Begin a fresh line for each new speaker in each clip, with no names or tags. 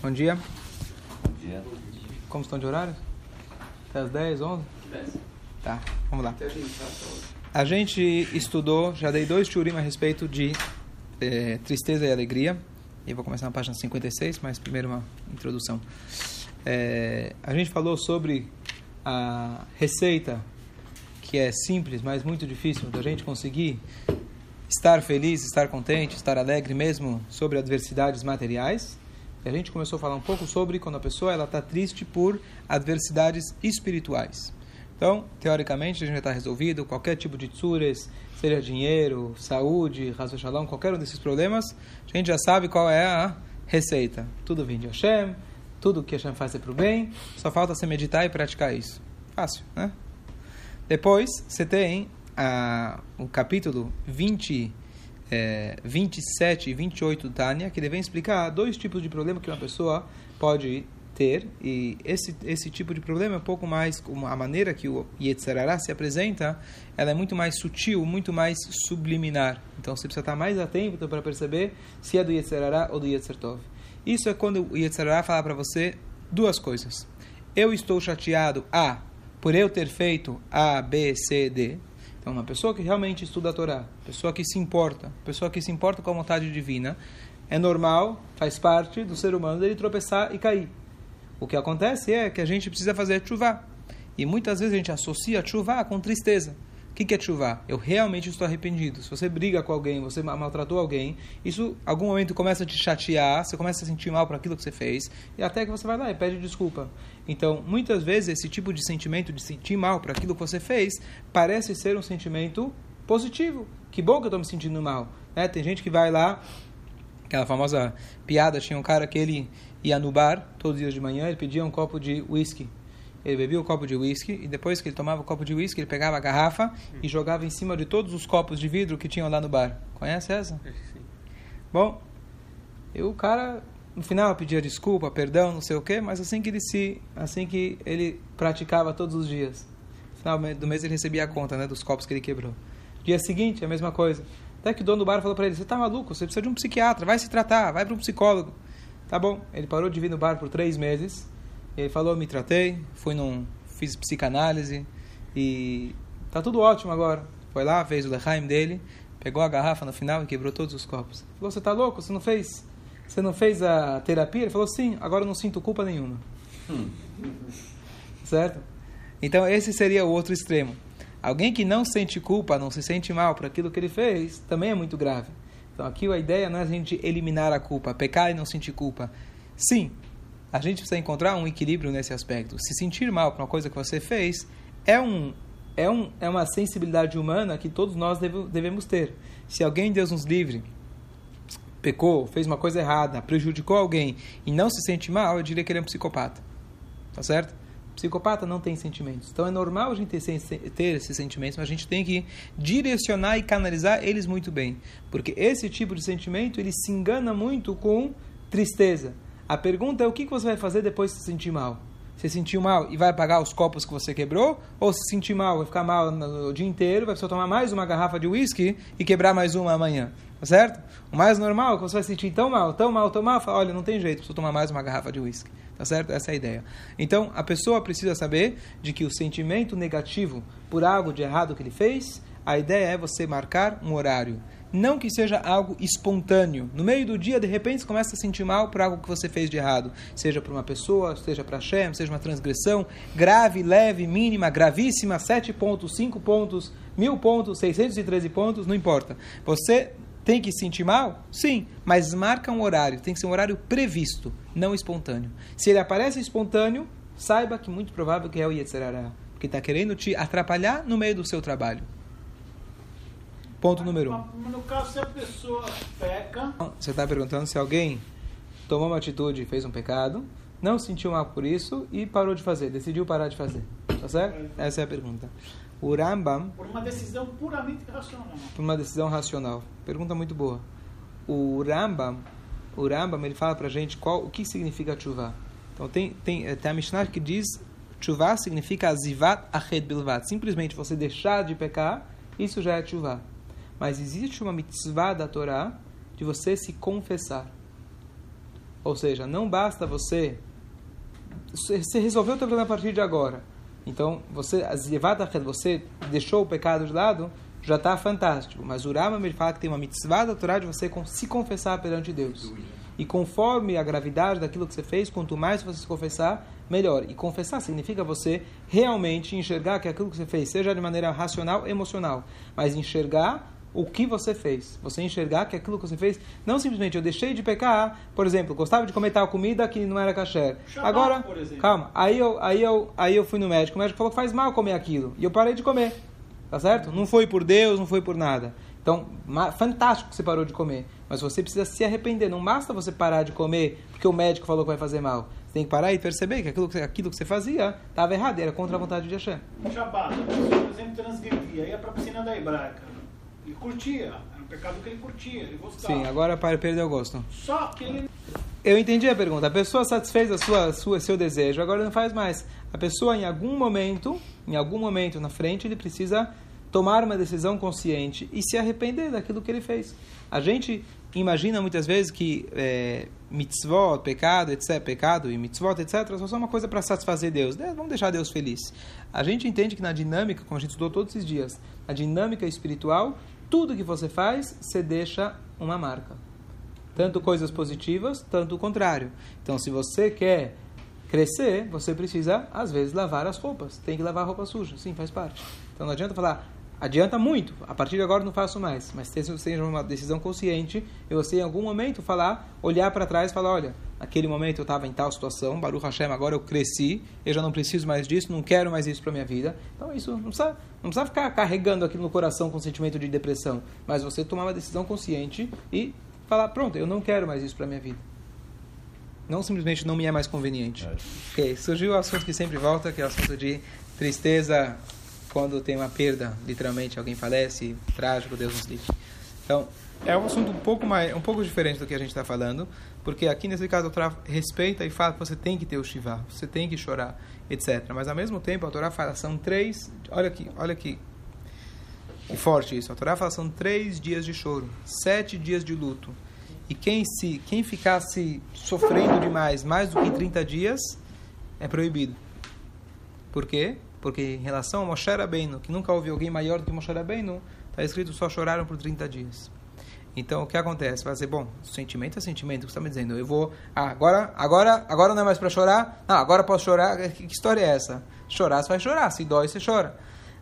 Bom dia.
Bom dia.
Como estão de horário? Até as 10, 11?
10.
Tá, vamos lá.
Até a gente tá hoje.
A gente estudou, já dei dois shurim a respeito de eh, tristeza e alegria. E vou começar na página 56, mas primeiro uma introdução. Eh, a gente falou sobre a receita que é simples, mas muito difícil da gente conseguir estar feliz, estar contente, estar alegre mesmo sobre adversidades materiais. E a gente começou a falar um pouco sobre quando a pessoa ela está triste por adversidades espirituais. Então, teoricamente, a gente já está resolvido. Qualquer tipo de tsures, seja dinheiro, saúde, razo shalom, qualquer um desses problemas, a gente já sabe qual é a receita. Tudo vem de Hashem, tudo que Hashem faz é para o bem, só falta você meditar e praticar isso. Fácil, né? Depois, você tem ah, o capítulo 20, é, 27 e 28 do Tânia, que ele vem explicar dois tipos de problema que uma pessoa pode ter. E esse, esse tipo de problema é um pouco mais, a maneira que o Yetzirará se apresenta, ela é muito mais sutil, muito mais subliminar. Então você precisa estar mais atento para perceber se é do Yetzirará ou do Yetzirtov. Isso é quando o Yetzirará fala para você duas coisas. Eu estou chateado, A, por eu ter feito A, B, C, D. Então, uma pessoa que realmente estuda a Torá, pessoa que se importa, pessoa que se importa com a vontade divina, é normal, faz parte do ser humano dele tropeçar e cair. O que acontece é que a gente precisa fazer chuva. E muitas vezes a gente associa chuva com tristeza. O que é chuva? Eu realmente estou arrependido. Se você briga com alguém, você maltratou alguém, isso algum momento começa a te chatear, você começa a sentir mal por aquilo que você fez, e até que você vai lá e pede desculpa. Então, muitas vezes, esse tipo de sentimento de sentir mal por aquilo que você fez parece ser um sentimento positivo. Que bom que eu estou me sentindo mal. Né? Tem gente que vai lá, aquela famosa piada, tinha um cara que ele ia no bar todos os dias de manhã, ele pedia um copo de whisky. Ele bebia o copo de whisky e depois que ele tomava o copo de whisky, ele pegava a garrafa e jogava em cima de todos os copos de vidro que tinham lá no bar. Conhece essa?
Sim.
Bom, eu, o cara no final pedia desculpa, perdão, não sei o quê, mas assim que ele se, assim que ele praticava todos os dias. No final do mês ele recebia a conta, né, dos copos que ele quebrou. Dia seguinte, a mesma coisa. Até que o dono do bar falou para ele: "Você tá maluco? Você precisa de um psiquiatra, vai se tratar, vai para um psicólogo". Tá bom. Ele parou de vir no bar por três meses. Ele falou: "Me tratei, fui num, fiz psicanálise e tá tudo ótimo agora". Foi lá, fez o lechaim dele, pegou a garrafa no final e quebrou todos os copos. Falou: "Você tá louco? Você não fez você não fez a terapia? Ele falou, sim, agora eu não sinto culpa nenhuma.
Hum.
Certo? Então, esse seria o outro extremo. Alguém que não sente culpa, não se sente mal por aquilo que ele fez, também é muito grave. Então, aqui a ideia não é a gente eliminar a culpa, pecar e não sentir culpa. Sim, a gente precisa encontrar um equilíbrio nesse aspecto. Se sentir mal por uma coisa que você fez é, um, é, um, é uma sensibilidade humana que todos nós deve, devemos ter. Se alguém, Deus nos livre, pecou, fez uma coisa errada, prejudicou alguém e não se sente mal, eu diria que ele é um psicopata. Tá certo? Psicopata não tem sentimentos. Então é normal a gente ter, ter esses sentimentos, mas a gente tem que direcionar e canalizar eles muito bem. Porque esse tipo de sentimento, ele se engana muito com tristeza. A pergunta é o que você vai fazer depois de se sentir mal? Você sentiu mal e vai pagar os copos que você quebrou? Ou se sentir mal, vai ficar mal o dia inteiro, vai precisar tomar mais uma garrafa de uísque e quebrar mais uma amanhã? Tá certo? O mais normal é que você vai sentir tão mal, tão mal, tão mal, fala, olha, não tem jeito, preciso tomar mais uma garrafa de uísque. Tá certo? Essa é a ideia. Então, a pessoa precisa saber de que o sentimento negativo por algo de errado que ele fez, a ideia é você marcar um horário. Não que seja algo espontâneo. No meio do dia, de repente, você começa a sentir mal por algo que você fez de errado. Seja por uma pessoa, seja para Hashem, seja uma transgressão grave, leve, mínima, gravíssima, 7 pontos, 5 pontos, mil pontos, 613 pontos, não importa. Você tem que sentir mal? Sim, mas marca um horário. Tem que ser um horário previsto, não espontâneo. Se ele aparece espontâneo, saiba que muito provável que é o Yetzirará. Porque está querendo te atrapalhar no meio do seu trabalho. Ponto número um.
No caso, se a pessoa peca.
Você está perguntando se alguém tomou uma atitude e fez um pecado, não sentiu mal por isso e parou de fazer, decidiu parar de fazer. Tá certo? Essa é a pergunta. O Rambam.
Por uma decisão puramente racional.
Por uma decisão racional. Pergunta muito boa. O Rambam, o Rambam ele fala pra gente qual, o que significa chuva. Então tem, tem, tem a Mishnah que diz chuva significa azivat ached bilvat. Simplesmente você deixar de pecar, isso já é chuva. Mas existe uma mitzvah da Torá de você se confessar. Ou seja, não basta você. Você resolveu o teu problema a partir de agora. Então, você, você deixou o pecado de lado, já está fantástico. Mas o Rama me fala que tem uma mitzvah da Torá de você se confessar perante Deus. E conforme a gravidade daquilo que você fez, quanto mais você se confessar, melhor. E confessar significa você realmente enxergar que aquilo que você fez, seja de maneira racional, emocional, mas enxergar o que você fez. Você enxergar que aquilo que você fez, não simplesmente eu deixei de pecar, por exemplo, gostava de comer tal comida que não era kasher. Agora, calma, aí eu, aí, eu, aí eu fui no médico, o médico falou que faz mal comer aquilo, e eu parei de comer. Tá certo? Não foi por Deus, não foi por nada. Então, fantástico que você parou de comer. Mas você precisa se arrepender. Não basta você parar de comer porque o médico falou que vai fazer mal. Você tem que parar e perceber que aquilo, aquilo que você fazia estava errado, era contra a vontade de Hashem.
Shabbat, por exemplo, transgredia, ia para a piscina da hebraica. Ele curtia, era um pecado que ele curtia, ele gostava.
Sim, agora para perder o gosto.
Só que ele...
Eu entendi a pergunta. A pessoa satisfez a sua, sua, seu desejo, agora não faz mais. A pessoa, em algum momento, em algum momento na frente, ele precisa tomar uma decisão consciente e se arrepender daquilo que ele fez. A gente imagina muitas vezes que é, mitzvot, pecado, etc., pecado e mitzvot, etc., só uma coisa para satisfazer Deus. Né? Vamos deixar Deus feliz. A gente entende que na dinâmica, como a gente estudou todos esses dias, a dinâmica espiritual, tudo que você faz, você deixa uma marca. Tanto coisas positivas, tanto o contrário. Então, se você quer crescer, você precisa, às vezes, lavar as roupas. Tem que lavar roupa suja. Sim, faz parte. Então, não adianta falar, adianta muito. A partir de agora não faço mais. Mas seja uma decisão consciente e você em algum momento falar, olhar para trás e falar, olha, naquele momento eu estava em tal situação, Baruch Hashem, agora eu cresci, eu já não preciso mais disso, não quero mais isso para minha vida. Então isso não precisa, não precisa ficar carregando aquilo no coração com sentimento de depressão, mas você tomar uma decisão consciente e falar, pronto, eu não quero mais isso para minha vida. Não simplesmente não me é mais conveniente. É. Ok, surgiu o assunto que sempre volta, que é o assunto de tristeza quando tem uma perda, literalmente alguém falece, trágico, Deus nos livre. Então, é um assunto um pouco mais, um pouco diferente do que a gente está falando, porque aqui nesse caso a Torá respeita e fala que você tem que ter o shiva, você tem que chorar, etc. Mas ao mesmo tempo a Torá fala são três, olha aqui, olha aqui, que forte isso. A Torá fala são três dias de choro, sete dias de luto. E quem se, quem ficasse sofrendo demais, mais do que 30 dias, é proibido. Por quê? Porque em relação a Moshe Rabbeinu, que nunca houve alguém maior do que Moshe Rabbeinu, está escrito só choraram por 30 dias. Então, o que acontece? Vai dizer, bom, sentimento é sentimento, o que você está me dizendo? Eu vou, ah, agora, agora, agora não é mais para chorar? Não, agora posso chorar? Que, que, história é essa? Chorar, você vai chorar. Se dói, você chora.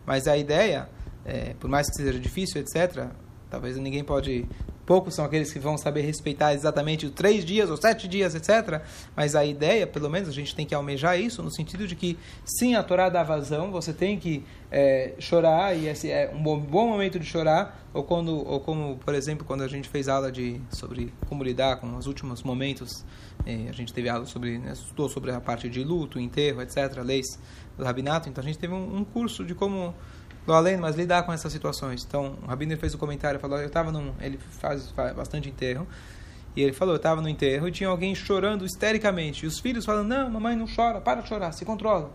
Mas a ideia, é, por mais que seja difícil, etc., talvez ninguém pode poucos são aqueles que vão saber respeitar exatamente os três dias ou sete dias, etc. Mas a ideia, pelo menos, a gente tem que almejar isso no sentido de que, sim, a Torá dá vazão, você tem que é, chorar e esse é um bom, bom, momento de chorar, ou quando, ou como, por exemplo, quando a gente fez aula de sobre como lidar com os últimos momentos, é, a gente teve aula sobre, né, estudou sobre a parte de luto, enterro, etc. Leis do rabinato. Então a gente teve um, um curso de como do além, mas lidar com essas situações. Então, o Rabino fez um comentário, falou, eu estava num, ele faz, faz bastante enterro, e ele falou, eu estava no enterro e tinha alguém chorando histericamente, e os filhos falam, não, mamãe não chora, para de chorar, se controla.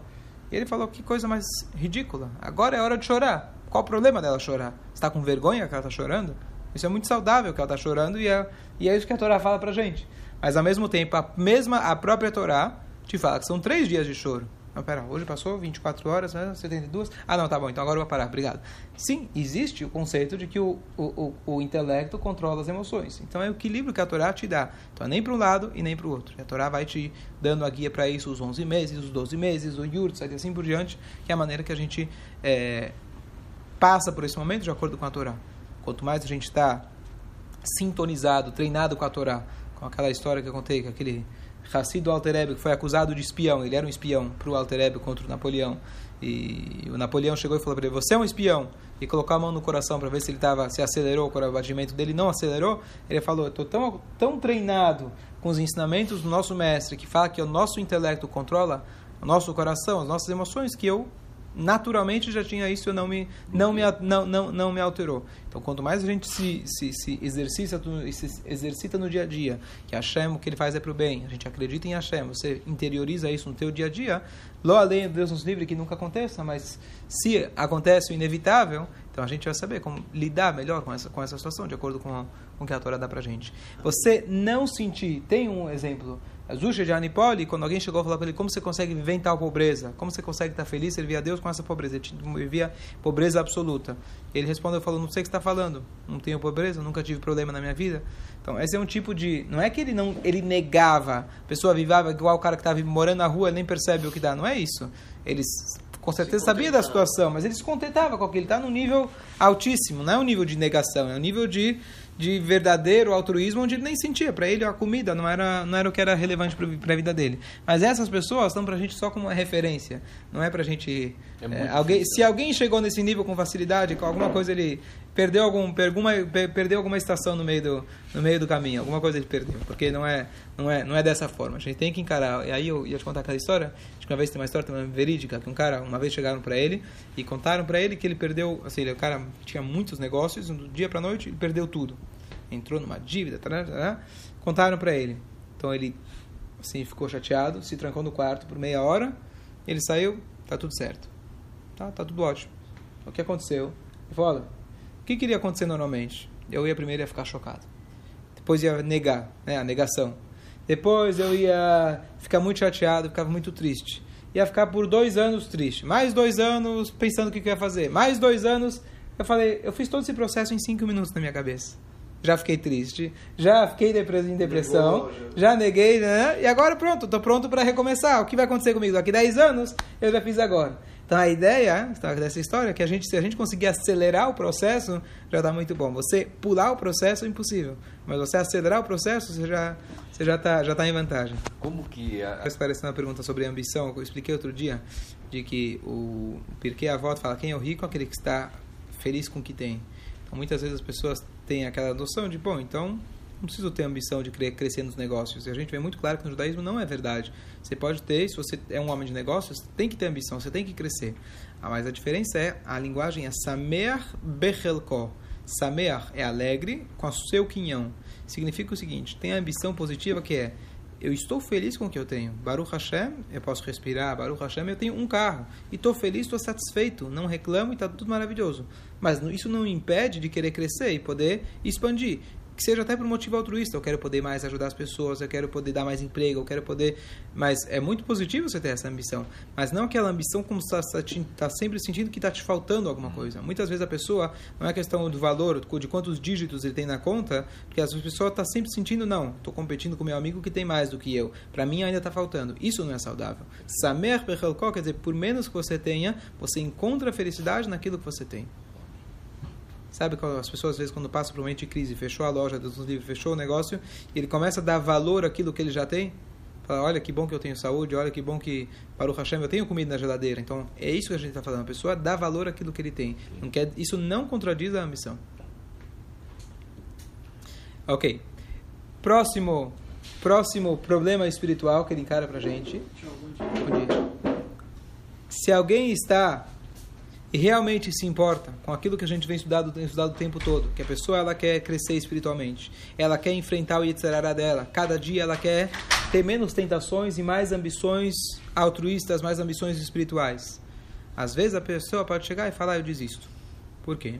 E ele falou, que coisa mais ridícula, agora é hora de chorar. Qual o problema dela chorar? Está com vergonha que ela está chorando? Isso é muito saudável que ela está chorando e é, e é isso que a Torá fala para gente. Mas ao mesmo tempo, a mesma a própria Torá te fala que são três dias de choro. Não, pera, hoje passou 24 horas, né? 72? Ah, não, tá bom, então agora eu vou parar, obrigado. Sim, existe o conceito de que o, o, o, o intelecto controla as emoções. Então é o equilíbrio que a Torá te dá. Então é nem para um lado e nem para o outro. E a Torá vai te dando a guia para isso, os 11 meses, os 12 meses, o Yurt, e assim por diante, que é a maneira que a gente é, passa por esse momento de acordo com a Torá. Quanto mais a gente está sintonizado, treinado com a Torá, com aquela história que eu contei, com aquele Hassid do Altereb, que foi acusado de espião, ele era um espião para o Altereb contra o Napoleão. E o Napoleão chegou e falou para ele: Você é um espião? E colocou a mão no coração para ver se ele tava, se acelerou o batimento dele. Não acelerou. Ele falou: Estou tão, tão treinado com os ensinamentos do nosso mestre, que fala que o nosso intelecto controla o nosso coração, as nossas emoções, que eu naturalmente já tinha isso não me, não me, não, não, não me alterou. Então, quanto mais a gente se, se, se, exercita, se exercita no dia a dia, que Hashem, o que ele faz é para o bem, a gente acredita em Hashem, você interioriza isso no teu dia a dia, lo além, Deus nos livre que nunca aconteça, mas se acontece o inevitável, então a gente vai saber como lidar melhor com essa, com essa situação, de acordo com, com o que a Torá dá para gente. Você não sentir, tem um exemplo, Zusha de Anipoli, quando alguém chegou a falar para ele como você consegue viver em tal pobreza, como você consegue estar feliz, ele via Deus com essa pobreza, ele via pobreza absoluta. Ele respondeu, falou, não sei o que está falando, não tenho pobreza, nunca tive problema na minha vida. Então, esse é um tipo de, não é que ele não, ele negava, a pessoa vivava igual o cara que estava morando na rua, nem percebe o que dá, não é isso. Eles com certeza sabia da situação, mas ele se contentava com aquilo, ele está num nível altíssimo, não é um nível de negação, é um nível de de verdadeiro altruísmo onde ele nem sentia. Para ele a comida não era, não era o que era relevante para a vida dele. Mas essas pessoas estão para a gente só como uma referência. Não é para a gente... É é, alguém, se alguém chegou nesse nível com facilidade, com alguma coisa ele perdeu, algum, alguma, perdeu alguma estação no meio, do, no meio do caminho. Alguma coisa ele perdeu. Porque não é, não, é, não é dessa forma. A gente tem que encarar. E aí eu ia te contar aquela história. Acho que uma vez tem uma história também verídica. Que um cara, uma vez chegaram para ele e contaram para ele que ele perdeu... Assim, ele, o cara tinha muitos negócios. Do dia para noite ele perdeu tudo entrou numa dívida, tará, tará, contaram para ele. Então ele assim ficou chateado, se trancou no quarto por meia hora, ele saiu, tá tudo certo. Tá, tá tudo ótimo. O que aconteceu? Ele falou, olha, o que queria acontecer normalmente? Eu ia primeiro ia ficar chocado. Depois ia negar, né, a negação. Depois eu ia ficar muito chateado, ficava muito triste. Ia ficar por dois anos triste. Mais dois anos pensando o que eu ia fazer. Mais dois anos. Eu falei, eu fiz todo esse processo em cinco minutos na minha cabeça já fiquei triste, já fiquei em depressão, já. já neguei, né? E agora pronto, estou pronto para recomeçar. O que vai acontecer comigo? Daqui 10 anos, eu já fiz agora. Então a ideia dessa história é que a gente, se a gente conseguir acelerar o processo, já está muito bom. Você pular o processo é impossível, mas você acelerar o processo, você já você já está já tá em vantagem.
Como que a...
esclarecendo uma pergunta sobre ambição, eu expliquei outro dia de que o porque a volta fala quem é o rico, aquele que está feliz com o que tem. Então, muitas vezes as pessoas têm aquela noção de, bom, então não preciso ter ambição de crescer nos negócios. E a gente vê muito claro que no judaísmo não é verdade. Você pode ter, se você é um homem de negócios, tem que ter ambição, você tem que crescer. Ah, mas a diferença é, a linguagem é samer bechelko. Samer é alegre com o seu quinhão. Significa o seguinte, tem a ambição positiva que é eu estou feliz com o que eu tenho. Baruch Hashem, eu posso respirar. Baruch Hashem, eu tenho um carro. E estou feliz, estou satisfeito. Não reclamo e está tudo maravilhoso. Mas isso não impede de querer crescer e poder expandir que seja até por motivo altruísta. Eu quero poder mais ajudar as pessoas, eu quero poder dar mais emprego, eu quero poder. Mas é muito positivo você ter essa ambição. Mas não aquela ambição como você está tá sempre sentindo que está te faltando alguma coisa. Muitas vezes a pessoa, não é questão do valor, de quantos dígitos ele tem na conta, porque as pessoas está sempre sentindo, não, estou competindo com meu amigo que tem mais do que eu. Para mim ainda está faltando. Isso não é saudável. Samer Bechelko quer dizer, por menos que você tenha, você encontra felicidade naquilo que você tem. Sabe as pessoas às vezes quando passam por um momento de crise, fechou a loja, Deus nos livre, fechou o negócio, e ele começa a dar valor àquilo que ele já tem? Fala, olha que bom que eu tenho saúde, olha que bom que para o Hashem eu tenho comida na geladeira. Então é isso que a gente está falando. A pessoa dá valor àquilo que ele tem. Não quer, isso não contradiz a ambição. Ok. Próximo, próximo problema espiritual que ele encara para gente. Se alguém está e realmente se importa com aquilo que a gente vem estudado o tempo todo, que a pessoa ela quer crescer espiritualmente, ela quer enfrentar o Yetzirará dela, cada dia ela quer ter menos tentações e mais ambições altruístas, mais ambições espirituais. Às vezes a pessoa pode chegar e falar, eu desisto. Por quê?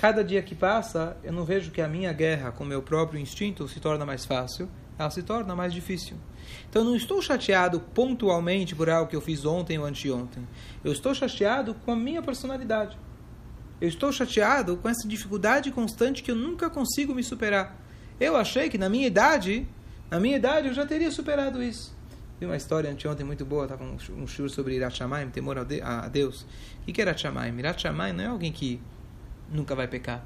Cada dia que passa, eu não vejo que a minha guerra com o meu próprio instinto se torna mais fácil, ela se torna mais difícil. Então eu não estou chateado pontualmente por algo que eu fiz ontem ou anteontem. Eu estou chateado com a minha personalidade. Eu estou chateado com essa dificuldade constante que eu nunca consigo me superar. Eu achei que na minha idade, na minha idade eu já teria superado isso. Vi uma história anteontem muito boa, estava um, um sobre Irat Shamayim, temor a Deus. O que é? Irat Shamayim não é alguém que nunca vai pecar.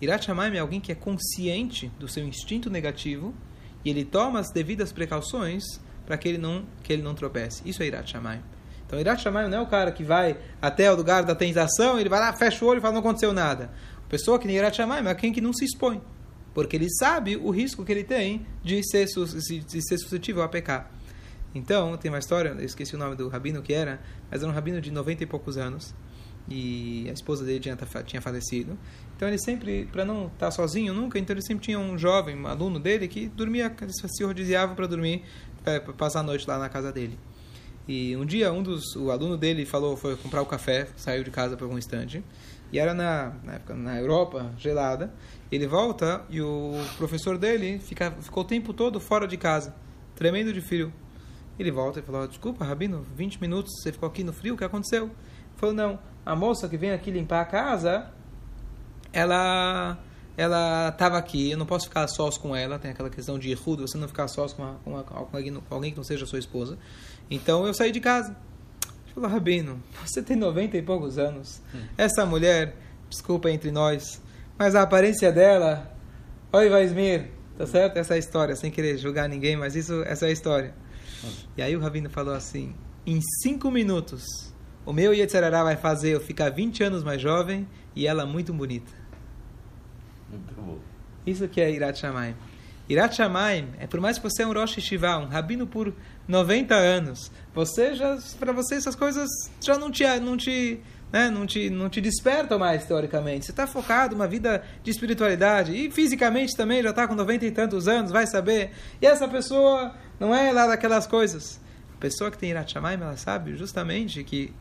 Irat Shamayim é alguém que é consciente do seu instinto negativo e ele toma as devidas precauções para que ele não que ele não tropece. Isso é Irat Shamayim. Então, Irat Shamayim não é o cara que vai até o lugar da tentação, ele vai lá, fecha o olho e fala, não aconteceu nada. A pessoa que nem Irat Shamayim é quem que não se expõe, porque ele sabe o risco que ele tem de ser, de ser suscetível a pecar. Então, tem uma história, eu esqueci o nome do rabino que era, mas era um rabino de 90 e poucos anos e a esposa dele tinha, tinha falecido. Então ele sempre, para não estar tá sozinho nunca, então ele sempre tinha um jovem, um aluno dele, que dormia, se rodiziava para dormir, para passar a noite lá na casa dele. E um dia, um dos, o aluno dele falou, foi comprar o café, saiu de casa por algum instante, e era na, na, época, na Europa, gelada. Ele volta e o professor dele fica, ficou o tempo todo fora de casa, tremendo de frio. Ele volta e falou: Desculpa, Rabino, 20 minutos você ficou aqui no frio, o que aconteceu? Ele falou: Não, a moça que vem aqui limpar a casa, ela ela estava aqui, eu não posso ficar sós com ela, tem aquela questão de rudo, você não ficar sós com, uma, com, uma, com, alguém, com alguém que não seja sua esposa. Então eu saí de casa. Ele falou, Rabino, você tem 90 e poucos anos. Hum. Essa mulher, desculpa entre nós, mas a aparência dela, oi Vaismir, tá certo? Essa é a história, sem querer julgar ninguém, mas isso, essa é a história. Hum. E aí o Rabino falou assim, em cinco minutos, o meu Yetzirará vai fazer eu ficar 20 anos mais jovem e ela muito bonita.
Muito bom.
Isso que é Irat Shamayim. Irat Shamayim é por mais que você é um Rosh Shiva, um rabino por 90 anos, você já para você essas coisas já não te não te né, não te não te despertam mais teoricamente. Você está focado uma vida de espiritualidade e fisicamente também já está com 90 e tantos anos, vai saber. E essa pessoa não é lá daquelas coisas. A pessoa que tem Irat Shamayim, ela sabe justamente que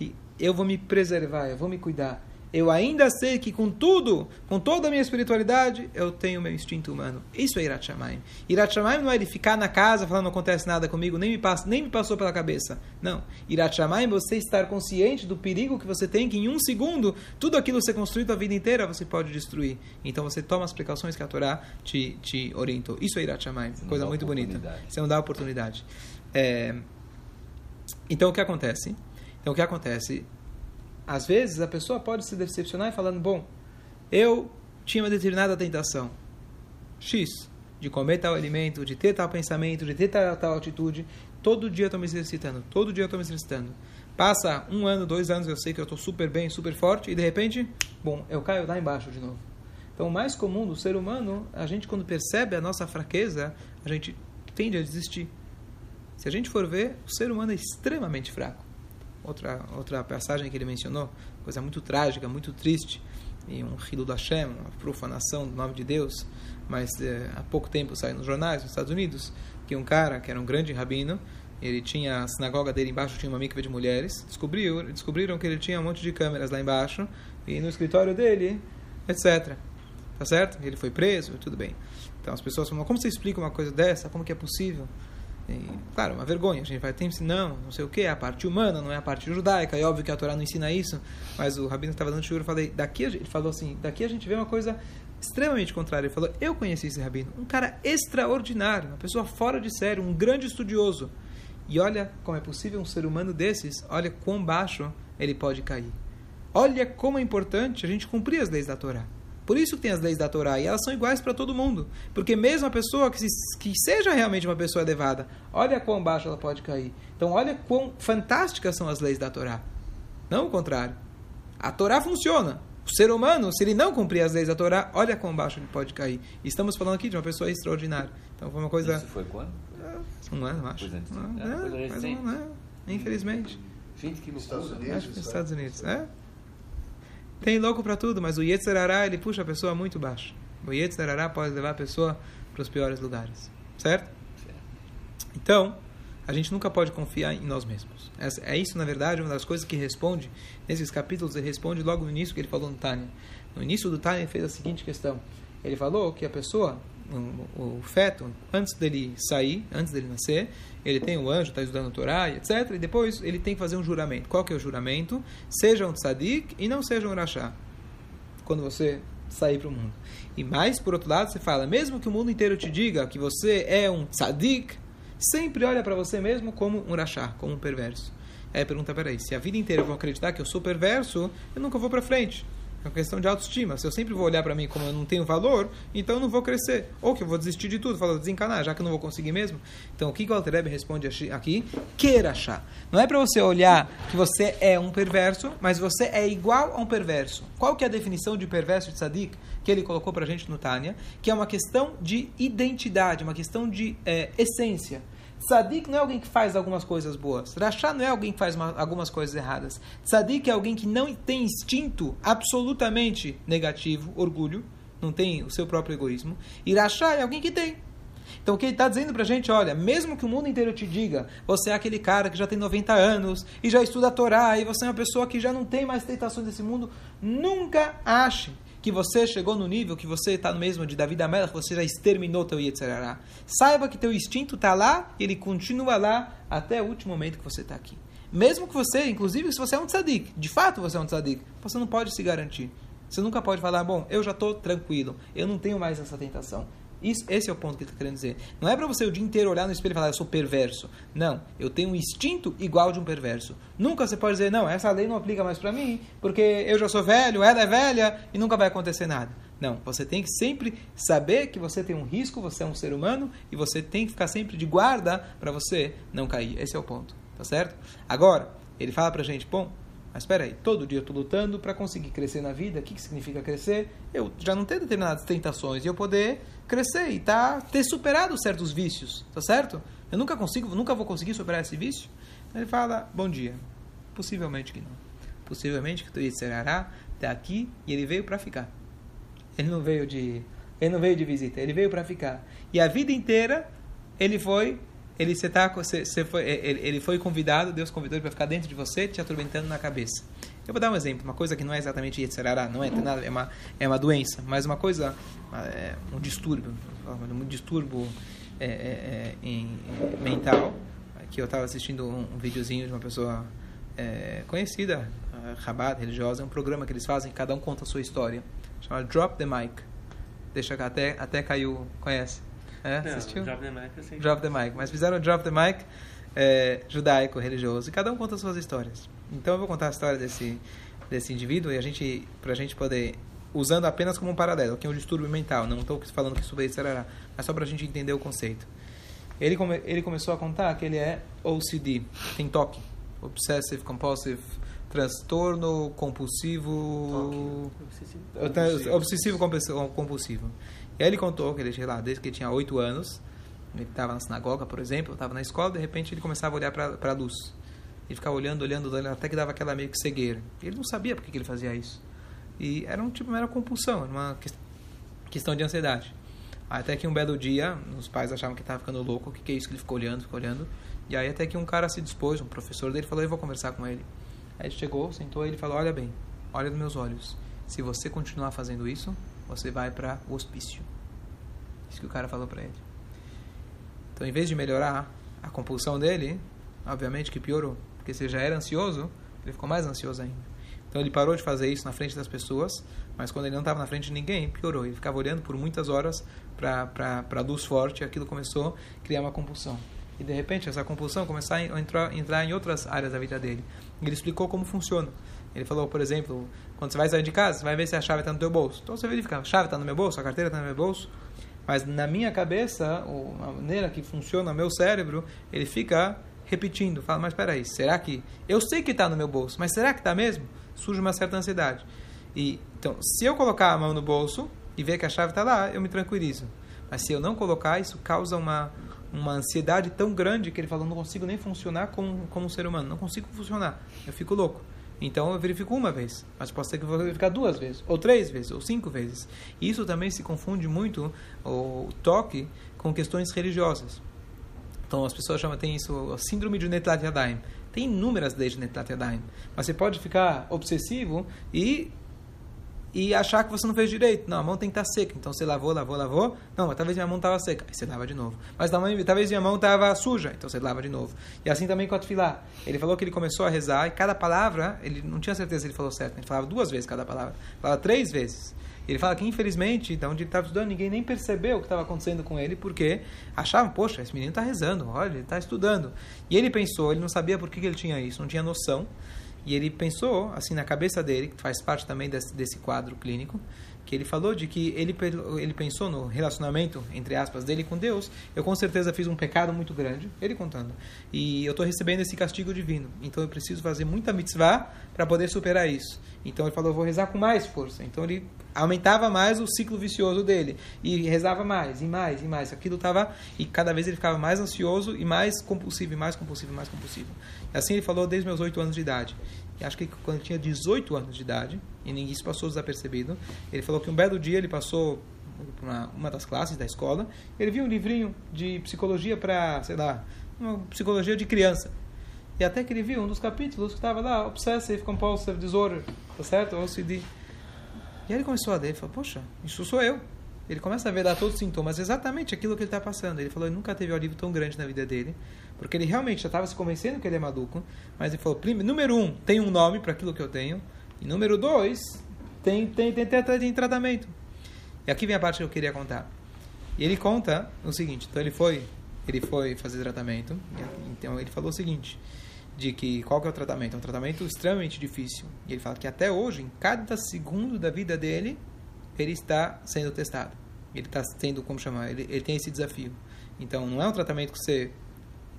que eu vou me preservar, eu vou me cuidar. Eu ainda sei que com tudo, com toda a minha espiritualidade, eu tenho meu instinto humano. Isso é Irat Shamayim. Irat Shamayim não é ele ficar na casa falando não acontece nada comigo, nem me, passa, nem me passou pela cabeça. Não. Irat Shamayim é você estar consciente do perigo que você tem, que em um segundo, tudo aquilo que você construiu a vida inteira, você pode destruir. Então você toma as precauções que a Torá te, te orientou. Isso é Irat Shamayim. Coisa muito bonita. Você não dá oportunidade. É... Então o que acontece? Então o que acontece? Às vezes a pessoa pode se decepcionar falando: bom, eu tinha uma determinada tentação X de comer tal alimento, de ter tal pensamento, de ter tal, tal atitude. Todo dia eu estou me exercitando, todo dia eu estou me exercitando. Passa um ano, dois anos, eu sei que eu estou super bem, super forte, e de repente, bom, eu caio lá embaixo de novo. Então, o mais comum do ser humano, a gente, quando percebe a nossa fraqueza, a gente tende a desistir. Se a gente for ver, o ser humano é extremamente fraco outra, outra passagem que ele mencionou, coisa muito trágica, muito triste, e um Hilu da Hashem, uma profanação do nome de Deus, mas é, há pouco tempo saiu nos jornais nos Estados Unidos que um cara, que era um grande rabino, ele tinha a sinagoga dele embaixo tinha uma mikva de mulheres, descobriu, descobriram que ele tinha um monte de câmeras lá embaixo e no escritório dele, etc. Tá certo? Ele foi preso, tudo bem. Então as pessoas falam, como você explica uma coisa dessa? Como que é possível? Claro, uma vergonha. A gente vai ter não, não sei o que, é a parte humana, não é a parte judaica. É óbvio que a Torá não ensina isso, mas o rabino estava dando churro, eu falei, daqui ele falou assim, daqui a gente vê uma coisa extremamente contrária. Ele falou, eu conheci esse rabino, um cara extraordinário, uma pessoa fora de sério, um grande estudioso. E olha como é possível um ser humano desses, olha quão baixo ele pode cair. Olha como é importante a gente cumprir as leis da Torá. Por isso que tem as leis da Torá e elas são iguais para todo mundo. Porque mesmo a pessoa que, se, que seja realmente uma pessoa elevada, olha quão baixo ela pode cair. Então olha quão fantásticas são as leis da Torá. Não o contrário. A Torá funciona. O ser humano, se ele não cumprir as leis da Torá, olha quão baixo ele pode cair. E estamos falando aqui de uma pessoa extraordinária. Então foi uma coisa.
Isso foi quando?
Um ano, acho.
Ah, é.
Um, é, infelizmente.
Gente, que
Estados. Unidos,
Acho que nos
né?
Estados Unidos. É? Tem louco para tudo, mas o Yetzirará, ele puxa a pessoa muito baixo. O Yetzirará pode levar a pessoa para os piores lugares. Certo? Então, a gente nunca pode confiar em nós mesmos. É isso, na verdade, uma das coisas que responde, nesses capítulos, ele responde logo no início que ele falou no Tânia. No início do Tânia, ele fez a seguinte questão. Ele falou que a pessoa, o, o feto, antes dele sair, antes dele nascer, ele tem o anjo, está estudando a Torá, etc. E depois ele tem que fazer um juramento. Qual que é o juramento? Seja um tzadik e não seja um rachá. Quando você sair para o mundo. E mais, por outro lado, você fala, mesmo que o mundo inteiro te diga que você é um tzadik, sempre olha para você mesmo como um rachá, como um perverso. Aí pergunta, peraí, se a vida inteira eu vou acreditar que eu sou perverso, eu nunca vou para frente. É uma questão de autoestima. Se eu sempre vou olhar para mim como eu não tenho valor, então eu não vou crescer. Ou que eu vou desistir de tudo, falar desencanar, já que eu não vou conseguir mesmo. Então, o que o Alter Rebbe responde aqui? Queira achar. Não é para você olhar que você é um perverso, mas você é igual a um perverso. Qual que é a definição de perverso de tzadik que ele colocou para a gente no Tânia? Que é uma questão de identidade, uma questão de é, essência. Tzadik não é alguém que faz algumas coisas boas. Rachá não é alguém que faz uma, algumas coisas erradas. Tzadik é alguém que não tem instinto absolutamente negativo, orgulho, não tem o seu próprio egoísmo. E Rachá é alguém que tem. Então o que ele está dizendo para a gente, olha, mesmo que o mundo inteiro te diga, você é aquele cara que já tem 90 anos e já estuda a Torá e você é uma pessoa que já não tem mais tentações desse mundo, nunca ache que você chegou no nível que você está no mesmo de Davi Amela, que você já exterminou teu Yetzirará. Saiba que teu instinto está lá e ele continua lá até o último momento que você está aqui. Mesmo que você, inclusive se você é um tzadik, de fato você é um tzadik, você não pode se garantir. Você nunca pode falar, bom, eu já estou tranquilo, eu não tenho mais essa tentação. Isso, esse é o ponto que ele está querendo dizer. Não é para você o dia inteiro olhar no espelho e falar, eu sou perverso. Não, eu tenho um instinto igual de um perverso. Nunca você pode dizer, não, essa lei não aplica mais para mim, porque eu já sou velho, ela é velha e nunca vai acontecer nada. Não, você tem que sempre saber que você tem um risco, você é um ser humano e você tem que ficar sempre de guarda para você não cair. Esse é o ponto, tá certo? Agora, ele fala para a gente, bom, mas espera aí, todo dia eu estou lutando para conseguir crescer na vida. O que, que significa crescer? Eu já não ter determinadas tentações e eu poder crescer e tá, ter superado certos vícios, tá certo? Eu nunca consigo, nunca vou conseguir superar esse vício. Ele fala, bom dia. Possivelmente que não. Possivelmente que o Yitzhará está aqui e ele veio para ficar. Ele não veio de, ele não veio de visita, ele veio para ficar. E a vida inteira ele foi ele, você tá, você, você foi, ele, ele foi convidado, Deus convidou ele para ficar dentro de você, te atormentando na cabeça. Eu vou dar um exemplo, uma coisa que não é exatamente Yetzirará, não é, é, uma, é uma doença, mas uma coisa, é, um distúrbio, um distúrbio é, é, é em, mental, que eu estava assistindo um, um videozinho de uma pessoa é, conhecida, Rabat, religiosa, é um programa que eles fazem, cada um conta a sua história, chama Drop the Mic. Deixa até, até caiu, conhece? É,
Não,
assistiu?
Drop the Mic, eu sei.
Drop the Mic. Mas fizeram Drop the Mic é, judaico, religioso. E cada um conta suas histórias. Então eu vou contar a história desse, desse indivíduo e a gente, pra gente poder, usando apenas como um paralelo, que é um distúrbio mental. Não estou falando que isso vai ser, mas só pra gente entender o conceito. Ele, come, ele começou a contar que ele é OCD, tem toque. Obsessive Compulsive transtorno compulsivo obsessivo, obsessivo compulsivo ele contou que ele, lá, desde que ele tinha 8 anos, ele estava na sinagoga, por exemplo, estava na escola, de repente ele começava a olhar para a luz. Ele ficava olhando, olhando, olhando, até que dava aquela meio que cegueira. Ele não sabia por que, ele fazia isso. E era um tipo, era compulsão, era uma questão de ansiedade. Até que um belo dia, os pais achavam que estava ficando louco, o que, que é isso que ele ficou olhando, ficou olhando. E aí até que um cara se dispôs, um professor dele, falou, eu vou conversar com ele. Aí ele chegou, sentou e ele falou, olha bem, olha nos meus olhos. Se você continuar fazendo isso, você vai para o hospício. Isso que o cara falou para ele. Então, em vez de melhorar a compulsão dele, obviamente que piorou, porque se já era ansioso, ele ficou mais ansioso ainda. Então, ele parou de fazer isso na frente das pessoas, mas quando ele não estava na frente de ninguém, piorou. Ele ficava olhando por muitas horas para a luz forte e aquilo começou a criar uma compulsão. E de repente essa compulsão começou a entrar, entrar em outras áreas da vida dele. Ele explicou como funciona. Ele falou, por exemplo, quando você vai sair de casa, você vai ver se a chave está no teu bolso. Então você verifica, a chave está no meu bolso, a carteira está no meu bolso. Mas na minha cabeça, a maneira que funciona o meu cérebro, ele fica repetindo. Fala, mas espera aí, será que... Eu sei que está no meu bolso, mas será que está mesmo? Surge uma certa ansiedade. E, então, se eu colocar a mão no bolso e ver que a chave está lá, eu me tranquilizo. Mas se eu não colocar, isso causa uma, uma ansiedade tão grande que ele falou, não consigo nem funcionar como, como um ser humano. Não consigo funcionar. Eu fico louco. Então eu verifico uma vez, mas pode ser que eu vou verificar duas vezes, ou três vezes, ou cinco vezes. E isso também se confunde muito, o toque, com questões religiosas. Então as pessoas chamam, tem isso, a síndrome de Netlat Yadayim. Tem inúmeras leis de Netlat Yadayim. Mas você pode ficar obsessivo e e achar que você não fez direito. Não, a mão tem que estar tá seca. Então você lavou, lavou, lavou. Não, mas talvez minha mão estava seca. Aí você lava de novo. Mas talvez minha mão estava suja. Então você lava de novo. E assim também com a tefilá. Ele falou que ele começou a rezar e cada palavra, ele não tinha certeza se ele falou certo. Ele falava duas vezes cada palavra. Falava três vezes. Ele fala que, infelizmente, de onde ele estava estudando, ninguém nem percebeu o que estava acontecendo com ele, porque achavam, poxa, esse menino está rezando, olha, ele está estudando. E ele pensou, ele não sabia por que, que ele tinha isso, não tinha noção. E ele pensou, assim, na cabeça dele, que faz parte também desse, desse quadro clínico, que ele falou de que ele, ele pensou no relacionamento, entre aspas, dele com Deus. Eu com certeza fiz um pecado muito grande, ele contando. E eu estou recebendo esse castigo divino. Então eu preciso fazer muita mitzvah para poder superar isso. Então ele falou, eu vou rezar com mais força. Então ele aumentava mais o ciclo vicioso dele. E rezava mais, e mais, e mais. Aquilo estava... E cada vez ele ficava mais ansioso e mais compulsivo, e mais compulsivo, e mais compulsivo. E assim ele falou desde meus oito anos de idade acho que quando tinha 18 anos de idade, e ninguém se passou desapercebido, ele falou que um belo dia ele passou uma, uma das classes da escola, ele viu um livrinho de psicologia para, sei lá, uma psicologia de criança. E até que ele viu um dos capítulos que estava lá, Obsessive Compulsive Disorder, tá certo? OCD. E aí ele começou a ler, ele falou, poxa, isso sou eu. Ele começa a ver lá todos os sintomas, exatamente aquilo que ele está passando. Ele falou, ele nunca teve um alívio tão grande na vida dele, porque ele realmente já estava se convencendo que ele é maluco, mas ele falou: número um, tem um nome para aquilo que eu tenho, e número dois, tem, tem, tem, tem, tem tratamento. E aqui vem a parte que eu queria contar. E ele conta o seguinte: então ele foi, ele foi fazer tratamento, então ele falou o seguinte de que qual que é o tratamento? É um tratamento extremamente difícil. E ele fala que até hoje, em cada segundo da vida dele, ele está sendo testado. Ele está tendo, como chamar, ele, ele tem esse desafio. Então, não é um tratamento que você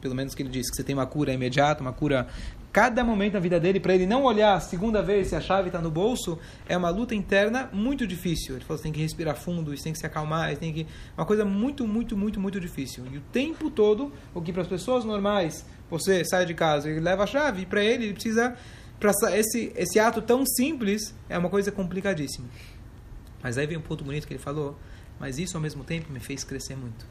pelo menos que ele disse, que você tem uma cura imediata, uma cura cada momento da vida dele, para ele não olhar a segunda vez se a chave está no bolso, é uma luta interna muito difícil. Ele falou, você tem que respirar fundo, tem que se acalmar, tem que... Uma coisa muito, muito, muito, muito difícil. E o tempo todo, o que para as pessoas normais, você sai de casa e leva a chave, para ele, ele precisa... Pra esse, esse ato tão simples é uma coisa complicadíssima. Mas aí vem um ponto bonito que ele falou, mas isso ao mesmo tempo me fez crescer muito.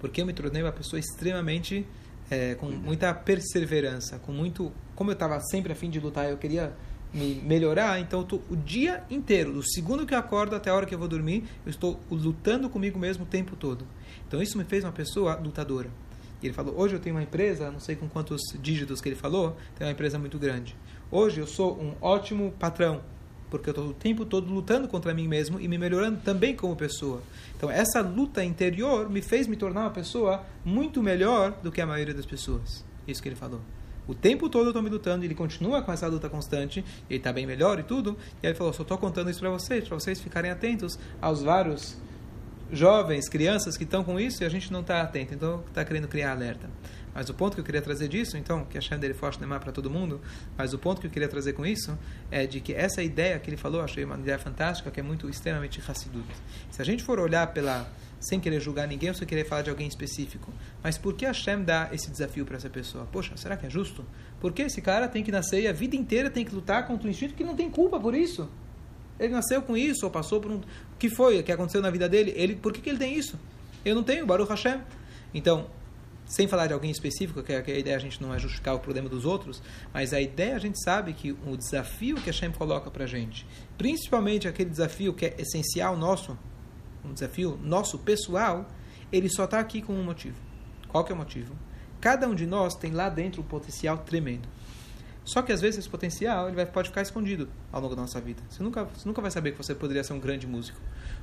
Porque eu me tornei uma pessoa extremamente é, com muita perseverança, com muito. Como eu estava sempre a fim de lutar, eu queria me melhorar, então eu tô o dia inteiro, do segundo que eu acordo até a hora que eu vou dormir, eu estou lutando comigo mesmo o tempo todo. Então isso me fez uma pessoa lutadora. E ele falou: hoje eu tenho uma empresa, não sei com quantos dígitos que ele falou, tem uma empresa muito grande. Hoje eu sou um ótimo patrão, porque eu estou o tempo todo lutando contra mim mesmo e me melhorando também como pessoa. Então, essa luta interior me fez me tornar uma pessoa muito melhor do que a maioria das pessoas. Isso que ele falou. O tempo todo eu estou me lutando, ele continua com essa luta constante, ele está bem melhor e tudo. E aí ele falou: só estou contando isso para vocês, para vocês ficarem atentos aos vários jovens, crianças que estão com isso e a gente não está atento. Então, está querendo criar alerta. Mas o ponto que eu queria trazer disso, então, que a Shem dele forte demais para todo mundo, mas o ponto que eu queria trazer com isso é de que essa ideia que ele falou, achei uma ideia fantástica, que é muito extremamente Hassidut. Se a gente for olhar pela sem querer julgar ninguém ou sem querer falar de alguém específico. Mas por que a Shem dá esse desafio para essa pessoa? Poxa, será que é justo? Por que esse cara tem que nascer e a vida inteira tem que lutar contra um instinto que não tem culpa por isso? Ele nasceu com isso, ou passou por um. O que foi? O que aconteceu na vida dele? Ele, por que, que ele tem isso? Eu não tenho, Baruch Hashem. Então, sem falar de alguém específico, que a ideia a gente não é justificar o problema dos outros, mas a ideia a gente sabe que o desafio que a Shem coloca para a gente, principalmente aquele desafio que é essencial nosso, um desafio nosso pessoal, ele só está aqui com um motivo. Qual que é o motivo? Cada um de nós tem lá dentro um potencial tremendo. Só que às vezes esse potencial ele vai, pode ficar escondido ao longo da nossa vida. Você nunca, você nunca vai saber que você poderia ser um grande músico.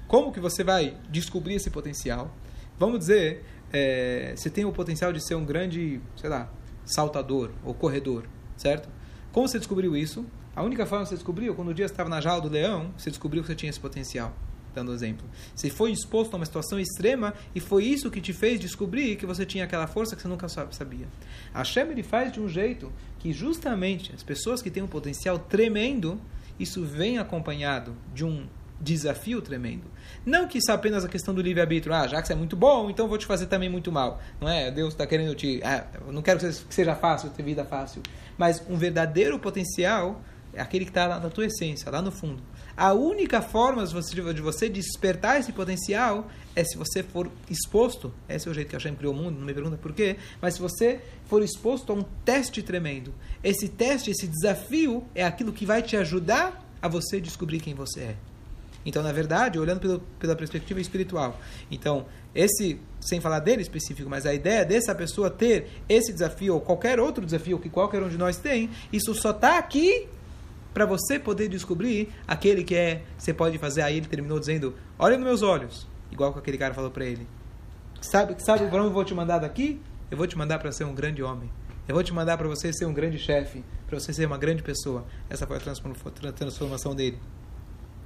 Como que você vai descobrir esse potencial? Vamos dizer, é, você tem o potencial de ser um grande, sei lá, saltador ou corredor, certo? Como você descobriu isso? A única forma que você descobriu, quando o dia estava na jaula do leão, você descobriu que você tinha esse potencial. Dando exemplo. Você foi exposto a uma situação extrema e foi isso que te fez descobrir que você tinha aquela força que você nunca sabia. A Shem ele faz de um jeito que justamente as pessoas que têm um potencial tremendo, isso vem acompanhado de um desafio tremendo. Não que isso é apenas a questão do livre-arbítrio. Ah, já que você é muito bom, então vou te fazer também muito mal. Não é? Deus está querendo te. Ah, não quero que seja fácil, ter vida fácil. Mas um verdadeiro potencial é aquele que está na tua essência, lá no fundo. A única forma de você despertar esse potencial é se você for exposto. Esse é o jeito que a Hashem criou o mundo, não me pergunta por quê. Mas se você for exposto a um teste tremendo. Esse teste, esse desafio é aquilo que vai te ajudar a você descobrir quem você é. Então, na verdade, olhando pelo, pela perspectiva espiritual. Então, esse, sem falar dele específico, mas a ideia dessa pessoa ter esse desafio ou qualquer outro desafio que qualquer um de nós tem, isso só está aqui para você poder descobrir aquele que é, você pode fazer. Aí ele terminou dizendo: Olha nos meus olhos, igual que aquele cara falou para ele. Sabe, sabe para onde eu vou te mandar daqui? Eu vou te mandar para ser um grande homem. Eu vou te mandar para você ser um grande chefe, para você ser uma grande pessoa. Essa foi a transformação dele.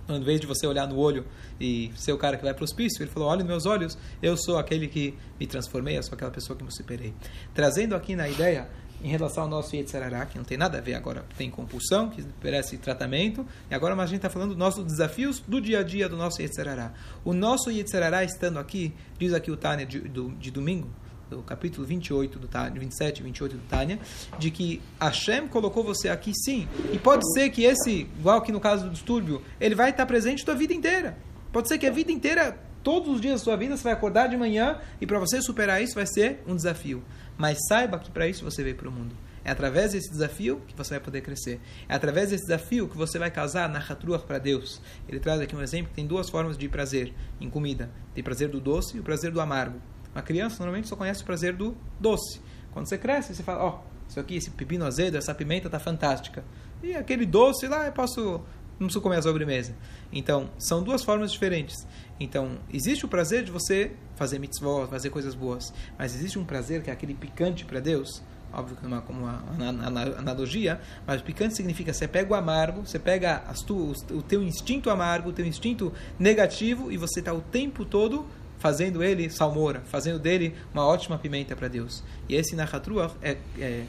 Em vez de você olhar no olho e ser o cara que vai para o hospício, ele falou: olha nos meus olhos, eu sou aquele que me transformei, eu sou aquela pessoa que me superei. Trazendo aqui na ideia, em relação ao nosso Yetzirará, que não tem nada a ver agora, tem compulsão, que merece tratamento, e agora a gente está falando dos nossos desafios do dia a dia do nosso Yetzirará. O nosso Yetzirará estando aqui, diz aqui o Tânia de, de domingo, do capítulo 28 do Tânia, 27 e 28 do Tânia, de que Hashem colocou você aqui sim. E pode ser que esse, igual que no caso do distúrbio, ele vai estar presente a tua vida inteira. Pode ser que a vida inteira, todos os dias da sua vida, você vai acordar de manhã e para você superar isso vai ser um desafio. Mas saiba que para isso você veio para o mundo. É através desse desafio que você vai poder crescer. É através desse desafio que você vai casar na Hatruach para Deus. Ele traz aqui um exemplo que tem duas formas de prazer em comida: tem prazer do doce e o prazer do amargo. Uma criança normalmente só conhece o prazer do doce. Quando você cresce, você fala: Ó, oh, isso aqui, esse pepino azedo, essa pimenta está fantástica. E aquele doce lá, eu posso. Não preciso comer a sobremesa. Então, são duas formas diferentes. Então, existe o prazer de você fazer mitzvot, fazer coisas boas. Mas existe um prazer que é aquele picante para Deus. Óbvio que é como uma analogia, mas picante significa você pega o amargo, você pega tu, o teu instinto amargo, o teu instinto negativo e você está o tempo todo fazendo ele salmoura, fazendo dele uma ótima pimenta para Deus. E esse Nahatruach é, é,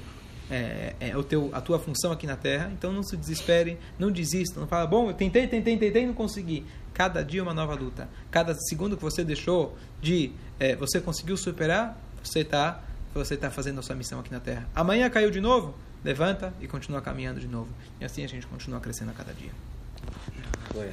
é, é, o teu, a tua função aqui na Terra. Então não se desespere, não desista, não fala, bom, eu tentei, tentei, tentei, não consegui. Cada dia é uma nova luta. Cada segundo que você deixou de é, você conseguiu superar, você está você tá fazendo a sua missão aqui na Terra. Amanhã caiu de novo, levanta e continua caminhando de novo. E assim a gente continua crescendo a cada dia.
Foi.